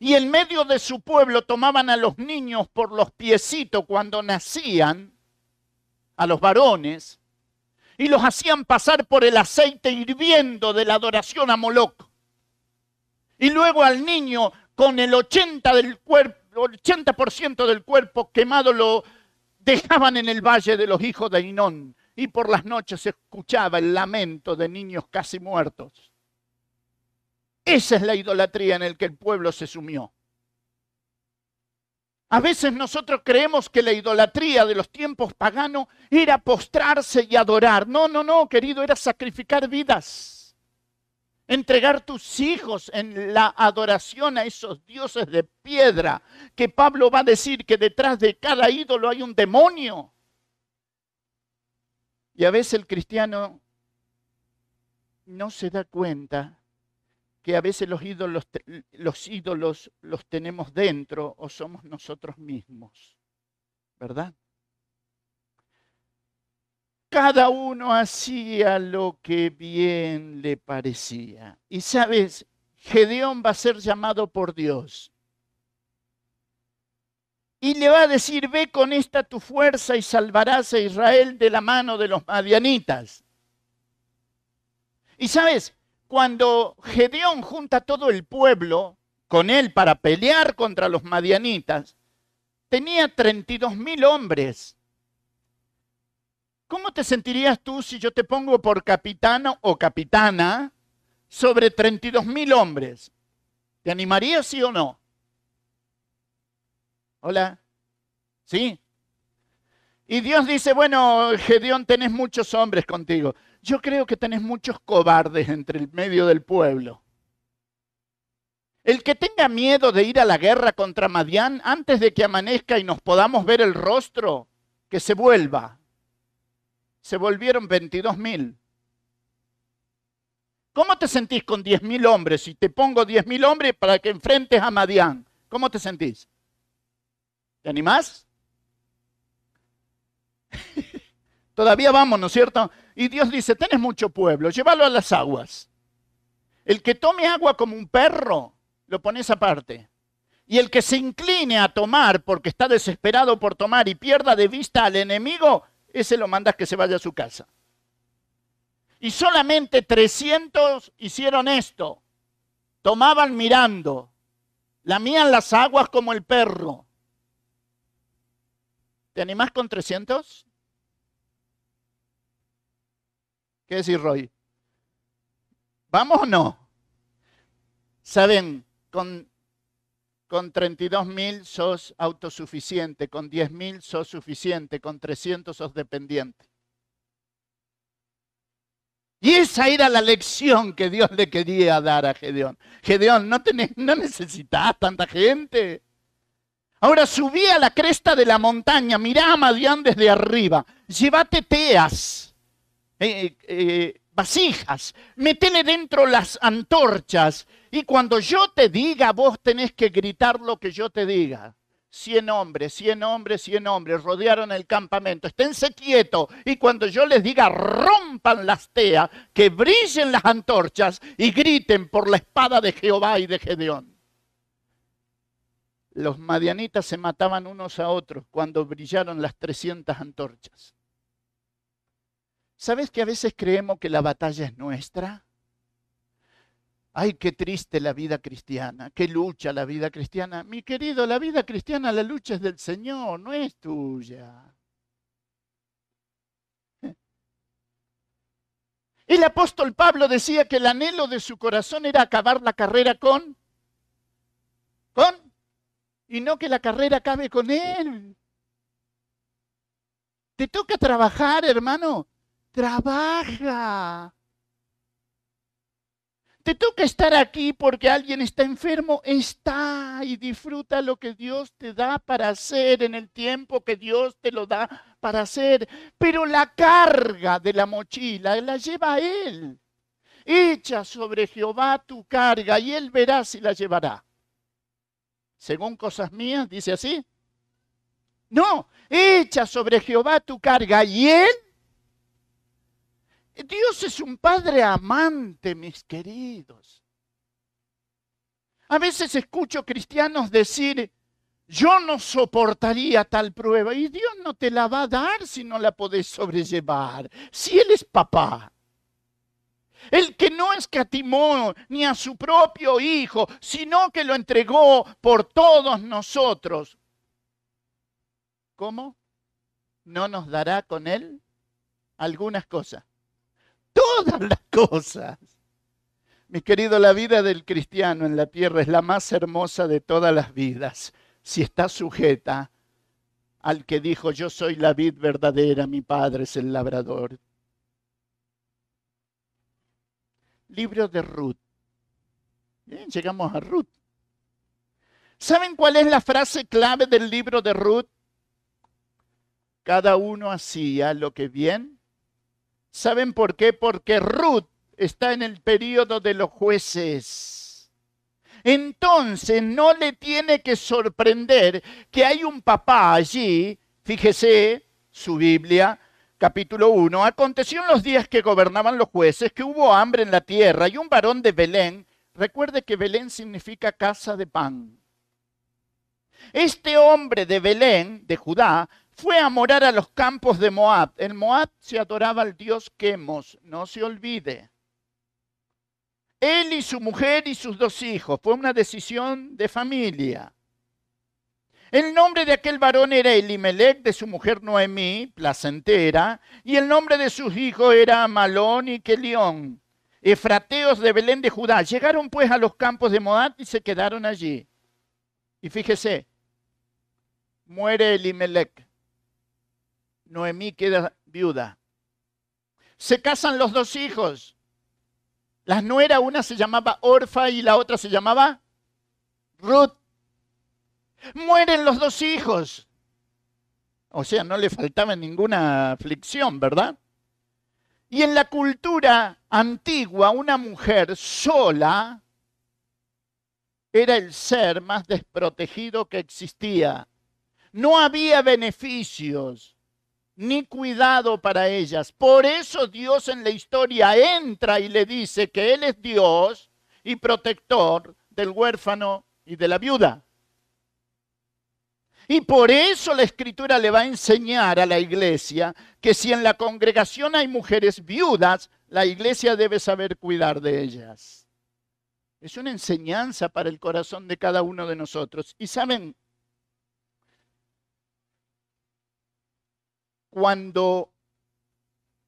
Speaker 1: y en medio de su pueblo tomaban a los niños por los piecitos cuando nacían, a los varones, y los hacían pasar por el aceite hirviendo de la adoración a Moloch. Y luego al niño con el 80%, del cuerpo, 80 del cuerpo quemado lo dejaban en el valle de los hijos de Inón. Y por las noches se escuchaba el lamento de niños casi muertos. Esa es la idolatría en la que el pueblo se sumió. A veces nosotros creemos que la idolatría de los tiempos paganos era postrarse y adorar. No, no, no, querido, era sacrificar vidas. Entregar tus hijos en la adoración a esos dioses de piedra, que Pablo va a decir que detrás de cada ídolo hay un demonio. Y a veces el cristiano no se da cuenta que a veces los ídolos, los ídolos los tenemos dentro o somos nosotros mismos, ¿verdad? Cada uno hacía lo que bien le parecía. Y sabes, Gedeón va a ser llamado por Dios. Y le va a decir, ve con esta tu fuerza y salvarás a Israel de la mano de los madianitas. Y sabes, cuando Gedeón junta todo el pueblo con él para pelear contra los madianitas, tenía 32 mil hombres. ¿Cómo te sentirías tú si yo te pongo por capitano o capitana sobre 32 mil hombres? ¿Te animarías sí o no? Hola. ¿Sí? Y Dios dice, bueno, Gedeón, tenés muchos hombres contigo. Yo creo que tenés muchos cobardes entre el medio del pueblo. El que tenga miedo de ir a la guerra contra Madián antes de que amanezca y nos podamos ver el rostro, que se vuelva. Se volvieron 22 mil. ¿Cómo te sentís con 10 mil hombres? Si te pongo 10 mil hombres para que enfrentes a Madián, ¿cómo te sentís? ¿Te animás? [laughs] Todavía vamos, ¿no es cierto? Y Dios dice, tenés mucho pueblo, llévalo a las aguas. El que tome agua como un perro, lo pones aparte. Y el que se incline a tomar porque está desesperado por tomar y pierda de vista al enemigo, ese lo mandas que se vaya a su casa. Y solamente 300 hicieron esto. Tomaban mirando, lamían las aguas como el perro. ¿Te animás con 300? ¿Qué decir, Roy? ¿Vamos o no? Saben, con, con 32 mil sos autosuficiente, con 10 mil sos suficiente, con 300 sos dependiente. Y esa era la lección que Dios le quería dar a Gedeón. Gedeón, no, tenés, no necesitas tanta gente. Ahora subí a la cresta de la montaña, mirá a Madián desde arriba, llévate teas, eh, eh, vasijas, metele dentro las antorchas y cuando yo te diga, vos tenés que gritar lo que yo te diga. Cien hombres, cien hombres, cien hombres rodearon el campamento. Esténse quietos. Y cuando yo les diga, rompan las teas, que brillen las antorchas y griten por la espada de Jehová y de Gedeón. Los madianitas se mataban unos a otros cuando brillaron las 300 antorchas. ¿Sabes que a veces creemos que la batalla es nuestra? Ay, qué triste la vida cristiana, qué lucha la vida cristiana. Mi querido, la vida cristiana, la lucha es del Señor, no es tuya. [laughs] El apóstol Pablo decía que el anhelo de su corazón era acabar la carrera con, con, y no que la carrera acabe con él. Te toca trabajar, hermano. Trabaja. Te toca estar aquí porque alguien está enfermo, está y disfruta lo que Dios te da para hacer en el tiempo que Dios te lo da para hacer. Pero la carga de la mochila la lleva Él. Echa sobre Jehová tu carga y Él verá si la llevará. Según cosas mías, dice así. No, echa sobre Jehová tu carga y Él Dios es un padre amante, mis queridos. A veces escucho cristianos decir, yo no soportaría tal prueba y Dios no te la va a dar si no la podés sobrellevar, si Él es papá. El que no escatimó ni a su propio Hijo, sino que lo entregó por todos nosotros. ¿Cómo? ¿No nos dará con Él algunas cosas? Todas las cosas. Mi querido, la vida del cristiano en la tierra es la más hermosa de todas las vidas, si está sujeta al que dijo, yo soy la vid verdadera, mi padre es el labrador. Libro de Ruth. Bien, llegamos a Ruth. ¿Saben cuál es la frase clave del libro de Ruth? Cada uno hacía lo que bien ¿Saben por qué? Porque Ruth está en el periodo de los jueces. Entonces no le tiene que sorprender que hay un papá allí, fíjese su Biblia, capítulo 1, aconteció en los días que gobernaban los jueces que hubo hambre en la tierra y un varón de Belén, recuerde que Belén significa casa de pan. Este hombre de Belén, de Judá, fue a morar a los campos de Moab. En Moab se adoraba al dios Quemos, no se olvide. Él y su mujer y sus dos hijos. Fue una decisión de familia. El nombre de aquel varón era Elimelech, de su mujer Noemí, placentera, y el nombre de sus hijos era Malón y Kelión, efrateos de Belén de Judá. Llegaron pues a los campos de Moab y se quedaron allí. Y fíjese, muere Elimelech. Noemí queda viuda. Se casan los dos hijos. Las nueras, una se llamaba Orfa y la otra se llamaba Ruth. Mueren los dos hijos. O sea, no le faltaba ninguna aflicción, ¿verdad? Y en la cultura antigua, una mujer sola era el ser más desprotegido que existía. No había beneficios ni cuidado para ellas. Por eso Dios en la historia entra y le dice que Él es Dios y protector del huérfano y de la viuda. Y por eso la escritura le va a enseñar a la iglesia que si en la congregación hay mujeres viudas, la iglesia debe saber cuidar de ellas. Es una enseñanza para el corazón de cada uno de nosotros. Y saben, cuando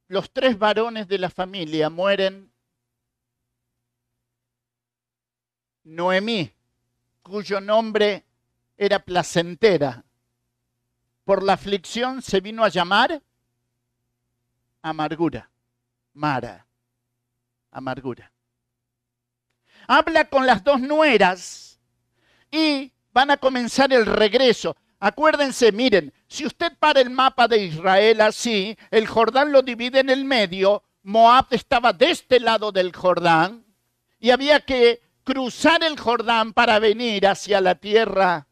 Speaker 1: los tres varones de la familia mueren, Noemí, cuyo nombre era placentera. Por la aflicción se vino a llamar amargura. Mara. Amargura. Habla con las dos nueras y van a comenzar el regreso. Acuérdense, miren, si usted para el mapa de Israel así, el Jordán lo divide en el medio, Moab estaba de este lado del Jordán y había que cruzar el Jordán para venir hacia la tierra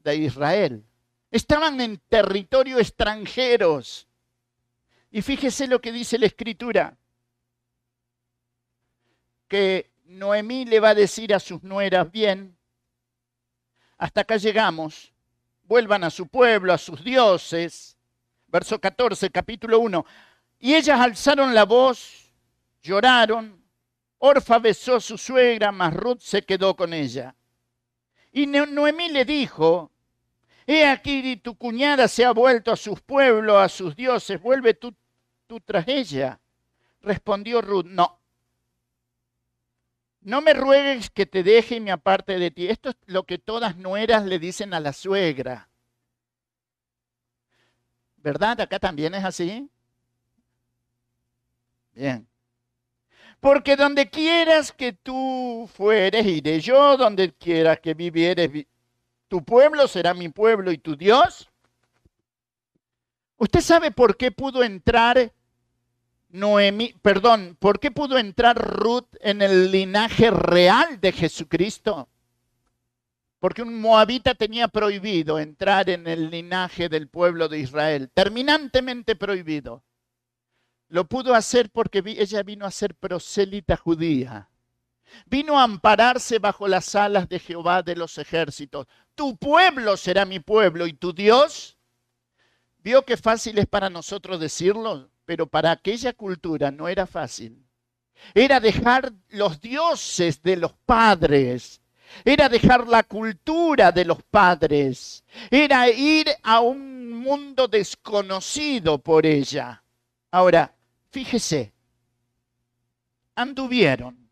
Speaker 1: de Israel. Estaban en territorio extranjeros. Y fíjese lo que dice la escritura, que Noemí le va a decir a sus nueras, bien, hasta acá llegamos, vuelvan a su pueblo, a sus dioses. Verso 14, capítulo 1. Y ellas alzaron la voz, lloraron, Orfa besó a su suegra, mas Ruth se quedó con ella. Y Noemí le dijo, He aquí tu cuñada se ha vuelto a sus pueblos, a sus dioses, vuelve tú, tú tras ella. Respondió Ruth, no. No me ruegues que te deje y me aparte de ti. Esto es lo que todas nueras le dicen a la suegra. ¿Verdad? Acá también es así. Bien. Porque donde quieras que tú fueres, iré yo, donde quieras que vivieres, tu pueblo será mi pueblo y tu Dios. ¿Usted sabe por qué pudo entrar Noemí, perdón, por qué pudo entrar Ruth en el linaje real de Jesucristo? Porque un moabita tenía prohibido entrar en el linaje del pueblo de Israel, terminantemente prohibido. Lo pudo hacer porque ella vino a ser prosélita judía. Vino a ampararse bajo las alas de Jehová de los ejércitos. Tu pueblo será mi pueblo y tu Dios. Vio que fácil es para nosotros decirlo, pero para aquella cultura no era fácil. Era dejar los dioses de los padres. Era dejar la cultura de los padres. Era ir a un mundo desconocido por ella. Ahora, fíjese, anduvieron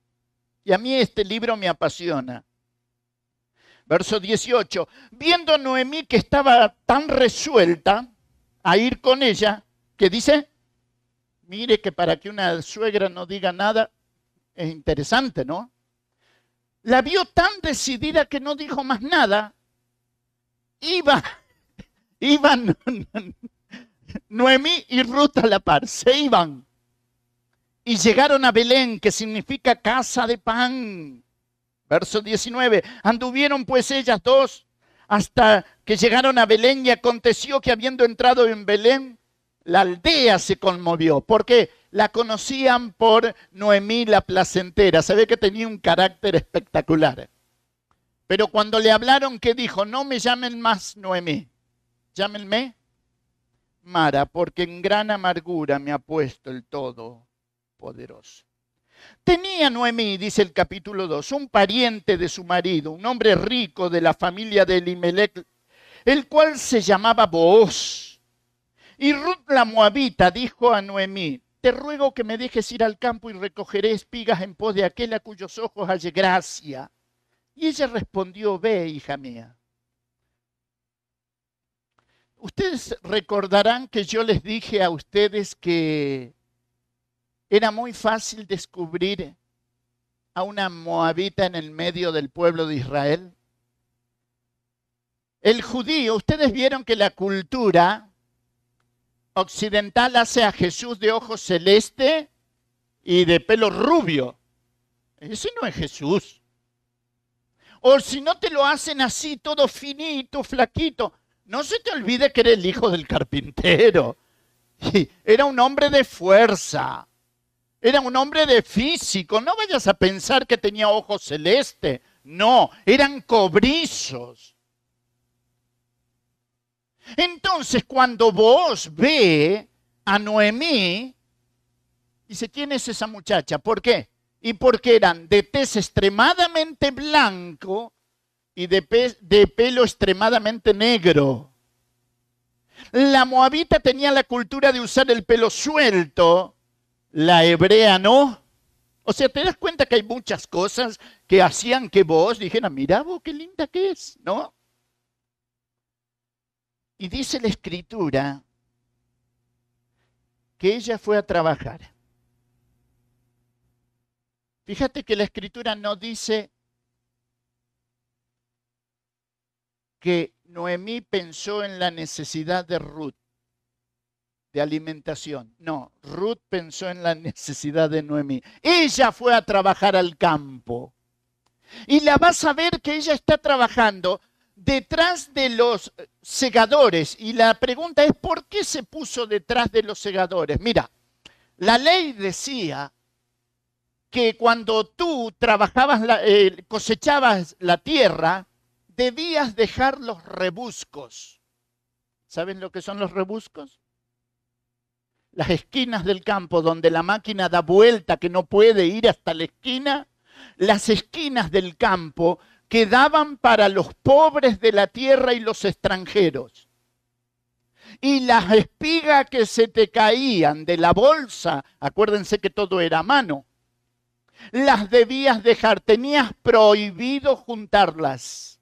Speaker 1: y a mí este libro me apasiona. Verso 18. Viendo Noemí que estaba tan resuelta a ir con ella, que dice, mire que para que una suegra no diga nada, es interesante, ¿no? La vio tan decidida que no dijo más nada. Iba, [laughs] iban Noemí y Ruth a la par, se iban y llegaron a Belén, que significa casa de pan. Verso 19. Anduvieron pues ellas dos hasta que llegaron a Belén y aconteció que habiendo entrado en Belén, la aldea se conmovió, porque la conocían por Noemí la placentera. Se ve que tenía un carácter espectacular. Pero cuando le hablaron, ¿qué dijo? No me llamen más Noemí, llámenme Mara, porque en gran amargura me ha puesto el todo poderoso. Tenía Noemí, dice el capítulo 2, un pariente de su marido, un hombre rico de la familia de Elimelech, el cual se llamaba Booz. Y Ruth la Moabita dijo a Noemí, te ruego que me dejes ir al campo y recogeré espigas en pos de aquel a cuyos ojos halle gracia. Y ella respondió, ve, hija mía. Ustedes recordarán que yo les dije a ustedes que era muy fácil descubrir a una moabita en el medio del pueblo de Israel. El judío, ustedes vieron que la cultura occidental hace a Jesús de ojos celeste y de pelo rubio. Ese no es Jesús. O si no te lo hacen así, todo finito, flaquito. No se te olvide que era el hijo del carpintero. Era un hombre de fuerza. Era un hombre de físico. No vayas a pensar que tenía ojos celeste. No, eran cobrizos. Entonces, cuando vos ve a Noemí, dice, ¿quién es esa muchacha? ¿Por qué? Y porque eran de tez extremadamente blanco y de, de pelo extremadamente negro. La moabita tenía la cultura de usar el pelo suelto, la hebrea no. O sea, te das cuenta que hay muchas cosas que hacían que vos dijeras, mira vos qué linda que es, ¿no? Y dice la escritura que ella fue a trabajar. Fíjate que la escritura no dice que Noemí pensó en la necesidad de Ruth de alimentación. No, Ruth pensó en la necesidad de Noemí. Ella fue a trabajar al campo. Y la vas a ver que ella está trabajando detrás de los segadores. Y la pregunta es, ¿por qué se puso detrás de los segadores? Mira, la ley decía que cuando tú trabajabas, eh, cosechabas la tierra, debías dejar los rebuscos. ¿Saben lo que son los rebuscos? Las esquinas del campo donde la máquina da vuelta que no puede ir hasta la esquina. Las esquinas del campo quedaban para los pobres de la tierra y los extranjeros. Y las espigas que se te caían de la bolsa, acuérdense que todo era a mano, las debías dejar, tenías prohibido juntarlas.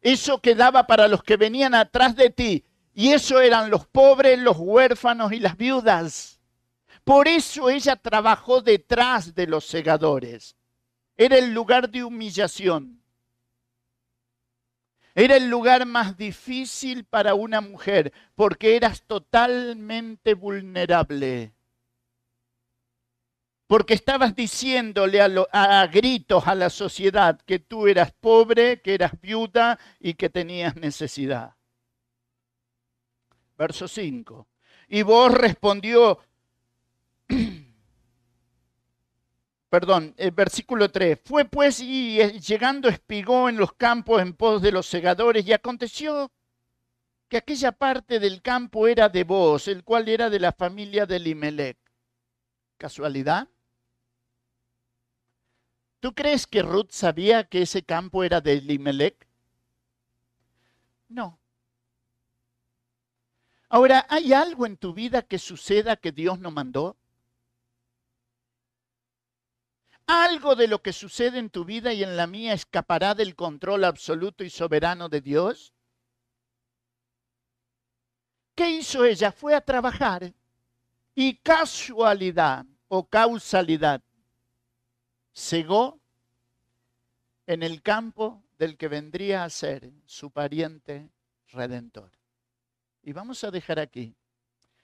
Speaker 1: Eso quedaba para los que venían atrás de ti. Y eso eran los pobres, los huérfanos y las viudas. Por eso ella trabajó detrás de los segadores. Era el lugar de humillación. Era el lugar más difícil para una mujer porque eras totalmente vulnerable porque estabas diciéndole a, gritos a la sociedad que tú eras pobre, que eras viuda y que tenías necesidad. Verso 5. Y vos respondió, perdón, el versículo 3, fue pues y eh, llegando espigó en los campos en pos de los segadores y aconteció que aquella parte del campo era de vos, el cual era de la familia de Limelec. ¿Casualidad? ¿Tú crees que Ruth sabía que ese campo era de Elimelech? No. Ahora, ¿hay algo en tu vida que suceda que Dios no mandó? ¿Algo de lo que sucede en tu vida y en la mía escapará del control absoluto y soberano de Dios? ¿Qué hizo ella? Fue a trabajar y casualidad o causalidad cegó en el campo del que vendría a ser su pariente redentor. Y vamos a dejar aquí.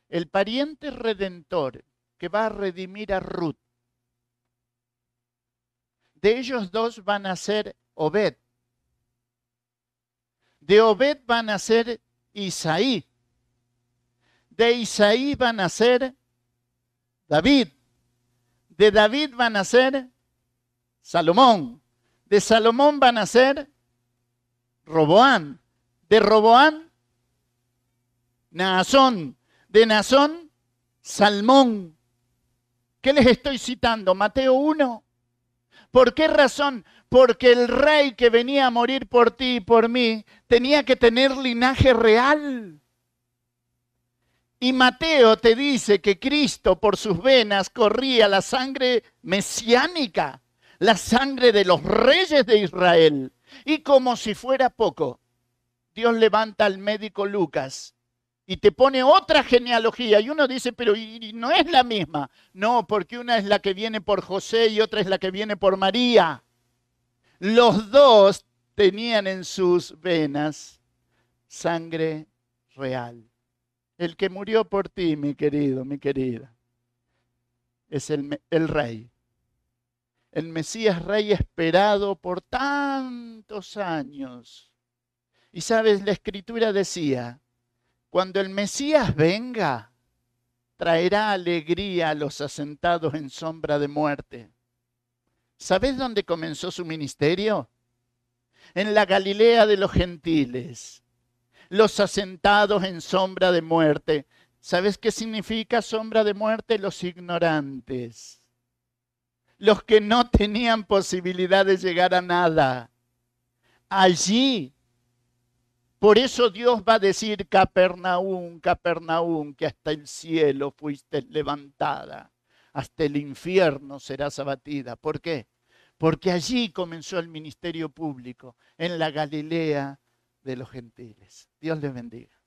Speaker 1: El pariente redentor que va a redimir a Ruth. De ellos dos van a ser Obed. De Obed van a ser Isaí. De Isaí van a ser David. De David van a ser Salomón. De Salomón van a ser Roboán. De Roboán, Naasón. De Naasón, Salmón. ¿Qué les estoy citando? Mateo 1. ¿Por qué razón? Porque el rey que venía a morir por ti y por mí tenía que tener linaje real. Y Mateo te dice que Cristo por sus venas corría la sangre mesiánica, la sangre de los reyes de Israel. Y como si fuera poco, Dios levanta al médico Lucas y te pone otra genealogía. Y uno dice, pero no es la misma. No, porque una es la que viene por José y otra es la que viene por María. Los dos tenían en sus venas sangre real. El que murió por ti, mi querido, mi querida, es el, el rey. El Mesías rey esperado por tantos años. Y sabes, la escritura decía, cuando el Mesías venga, traerá alegría a los asentados en sombra de muerte. ¿Sabes dónde comenzó su ministerio? En la Galilea de los gentiles los asentados en sombra de muerte. ¿Sabes qué significa sombra de muerte? Los ignorantes. Los que no tenían posibilidad de llegar a nada. Allí. Por eso Dios va a decir, Capernaum, Capernaum, que hasta el cielo fuiste levantada, hasta el infierno serás abatida. ¿Por qué? Porque allí comenzó el ministerio público, en la Galilea de los gentiles. Dios les bendiga.